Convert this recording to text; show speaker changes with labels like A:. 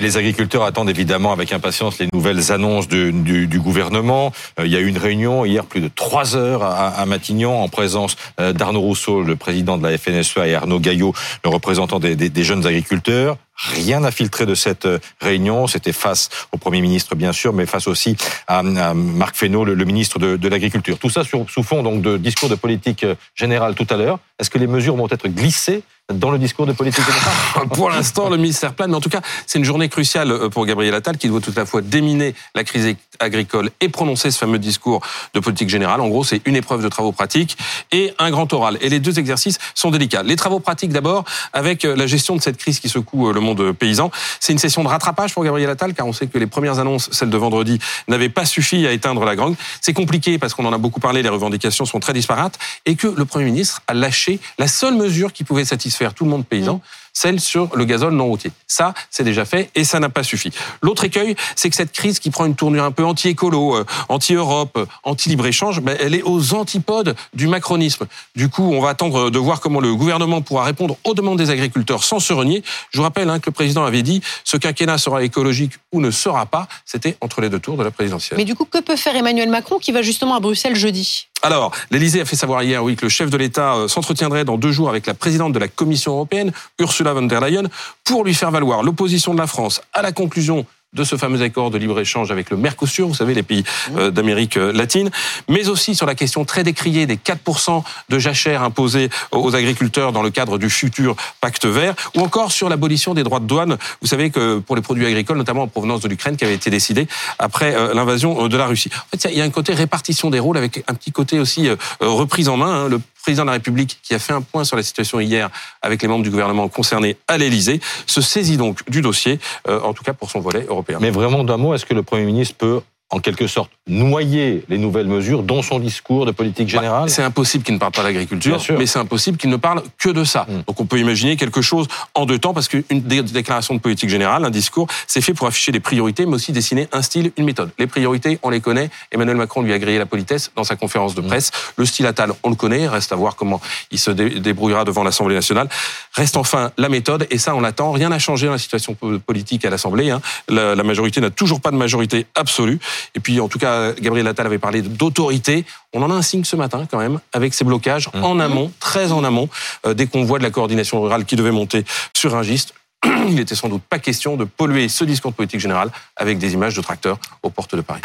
A: Les agriculteurs attendent évidemment avec impatience les nouvelles annonces du, gouvernement. Euh, il y a eu une réunion hier, plus de trois heures à, Matignon, en présence euh, d'Arnaud Rousseau, le président de la FNSEA, et Arnaud Gaillot, le représentant des, jeunes agriculteurs. Rien n'a filtré de cette euh, réunion. C'était face au Premier ministre, bien sûr, mais face aussi à, Marc Fesneau, le, ministre de, l'Agriculture. Tout ça sous fond donc de discours de politique générale tout à l'heure. Est-ce que les mesures vont être glissées dans le discours de politique générale
B: Pour l'instant, le ministère plane. Mais en tout cas, c'est une journée cruciale euh, pour Gabriel Attal qui doit tout à la fois déminer la crise agricole et prononcer ce fameux discours de politique générale. En gros, c'est une épreuve de travaux pratiques et un grand oral. Et les deux exercices sont délicats. Les travaux pratiques d'abord, avec la gestion de cette crise qui secoue le monde de paysans. C'est une session de rattrapage pour Gabriel Attal, car on sait que les premières annonces, celles de vendredi, n'avaient pas suffi à éteindre la grogne. C'est compliqué parce qu'on en a beaucoup parlé, les revendications sont très disparates, et que le Premier ministre a lâché la seule mesure qui pouvait satisfaire tout le monde paysan, mmh celle sur le gazole non routier. Ça, c'est déjà fait et ça n'a pas suffi. L'autre écueil, c'est que cette crise qui prend une tournure un peu anti-écolo, euh, anti-Europe, euh, anti-libre-échange, ben, elle est aux antipodes du macronisme. Du coup, on va attendre de voir comment le gouvernement pourra répondre aux demandes des agriculteurs sans se renier. Je vous rappelle hein, que le président avait dit ce quinquennat sera écologique ou ne sera pas. C'était entre les deux tours de la présidentielle.
C: Mais du coup, que peut faire Emmanuel Macron qui va justement à Bruxelles jeudi?
B: Alors, l'Élysée a fait savoir hier, oui, que le chef de l'État euh, s'entretiendrait dans deux jours avec la présidente de la Commission européenne, Ursula von der Leyen, pour lui faire valoir l'opposition de la France à la conclusion de ce fameux accord de libre-échange avec le Mercosur, vous savez, les pays euh, d'Amérique euh, latine, mais aussi sur la question très décriée des 4% de jachère imposés aux agriculteurs dans le cadre du futur pacte vert, ou encore sur l'abolition des droits de douane, vous savez que pour les produits agricoles, notamment en provenance de l'Ukraine, qui avait été décidé après euh, l'invasion de la Russie. En fait, il y a un côté répartition des rôles avec un petit côté aussi reprise en main. Hein. Président de la République, qui a fait un point sur la situation hier avec les membres du gouvernement concernés à l'Élysée, se saisit donc du dossier, en tout cas pour son volet européen.
A: Mais vraiment d'un mot, est-ce que le Premier ministre peut en quelque sorte noyer les nouvelles mesures dans son discours de politique bah, générale
B: C'est impossible qu'il ne parle pas d'agriculture, mais c'est impossible qu'il ne parle que de ça. Hmm. Donc on peut imaginer quelque chose en deux temps, parce qu'une déclaration de politique générale, un discours, c'est fait pour afficher des priorités, mais aussi dessiner un style, une méthode. Les priorités, on les connaît. Emmanuel Macron lui a grillé la politesse dans sa conférence de hmm. presse. Le style Attal, on le connaît. Reste à voir comment il se débrouillera devant l'Assemblée nationale. Reste enfin la méthode, et ça on l'attend. Rien n'a changé dans la situation politique à l'Assemblée. Hein. La, la majorité n'a toujours pas de majorité absolue. Et puis, en tout cas, Gabriel Attal avait parlé d'autorité. On en a un signe ce matin, quand même, avec ces blocages mmh. en amont, très en amont, euh, des convois de la coordination rurale qui devaient monter sur un giste. Il n'était sans doute pas question de polluer ce discours de politique générale avec des images de tracteurs aux portes de Paris.